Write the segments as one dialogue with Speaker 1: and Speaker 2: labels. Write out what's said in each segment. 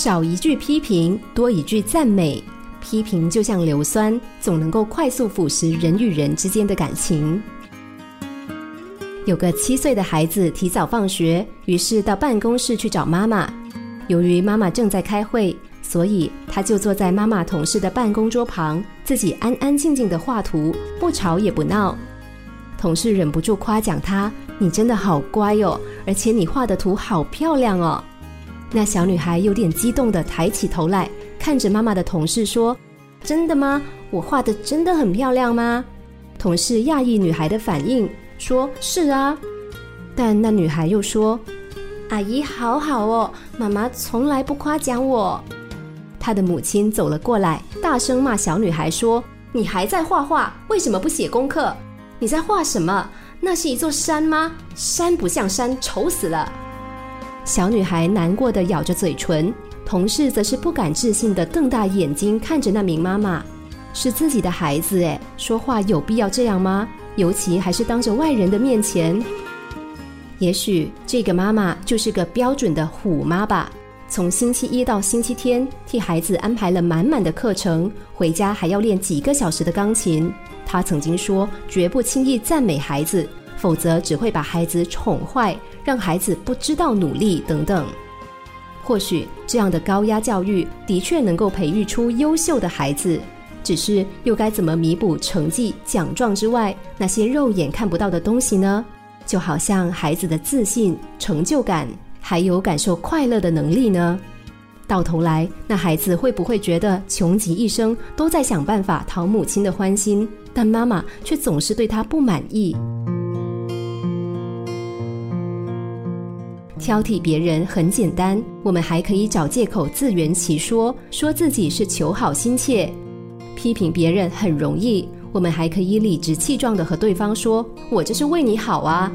Speaker 1: 少一句批评，多一句赞美。批评就像硫酸，总能够快速腐蚀人与人之间的感情。有个七岁的孩子提早放学，于是到办公室去找妈妈。由于妈妈正在开会，所以他就坐在妈妈同事的办公桌旁，自己安安静静的画图，不吵也不闹。同事忍不住夸奖他：“你真的好乖哦，而且你画的图好漂亮哦。”那小女孩有点激动地抬起头来，看着妈妈的同事说：“真的吗？我画的真的很漂亮吗？”同事讶异女孩的反应。说是啊，但那女孩又说：“阿姨好好哦，妈妈从来不夸奖我。”她的母亲走了过来，大声骂小女孩说：“你还在画画？为什么不写功课？你在画什么？那是一座山吗？山不像山，丑死了！”小女孩难过的咬着嘴唇，同事则是不敢置信的瞪大眼睛看着那名妈妈：“是自己的孩子哎，说话有必要这样吗？”尤其还是当着外人的面前，也许这个妈妈就是个标准的虎妈吧。从星期一到星期天，替孩子安排了满满的课程，回家还要练几个小时的钢琴。她曾经说，绝不轻易赞美孩子，否则只会把孩子宠坏，让孩子不知道努力等等。或许这样的高压教育的确能够培育出优秀的孩子。只是又该怎么弥补成绩、奖状之外那些肉眼看不到的东西呢？就好像孩子的自信、成就感，还有感受快乐的能力呢？到头来，那孩子会不会觉得穷极一生都在想办法讨母亲的欢心，但妈妈却总是对他不满意？挑剔别人很简单，我们还可以找借口自圆其说，说自己是求好心切。批评别人很容易，我们还可以理直气壮的和对方说：“我这是为你好啊。”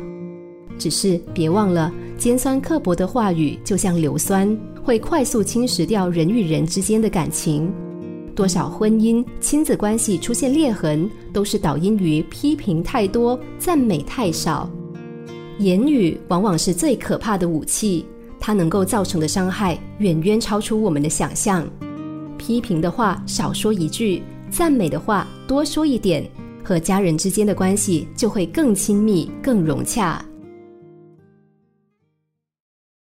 Speaker 1: 只是别忘了，尖酸刻薄的话语就像硫酸，会快速侵蚀掉人与人之间的感情。多少婚姻、亲子关系出现裂痕，都是导因于批评太多、赞美太少。言语往往是最可怕的武器，它能够造成的伤害远远超出我们的想象。批评的话少说一句。赞美的话多说一点，和家人之间的关系就会更亲密、更融洽。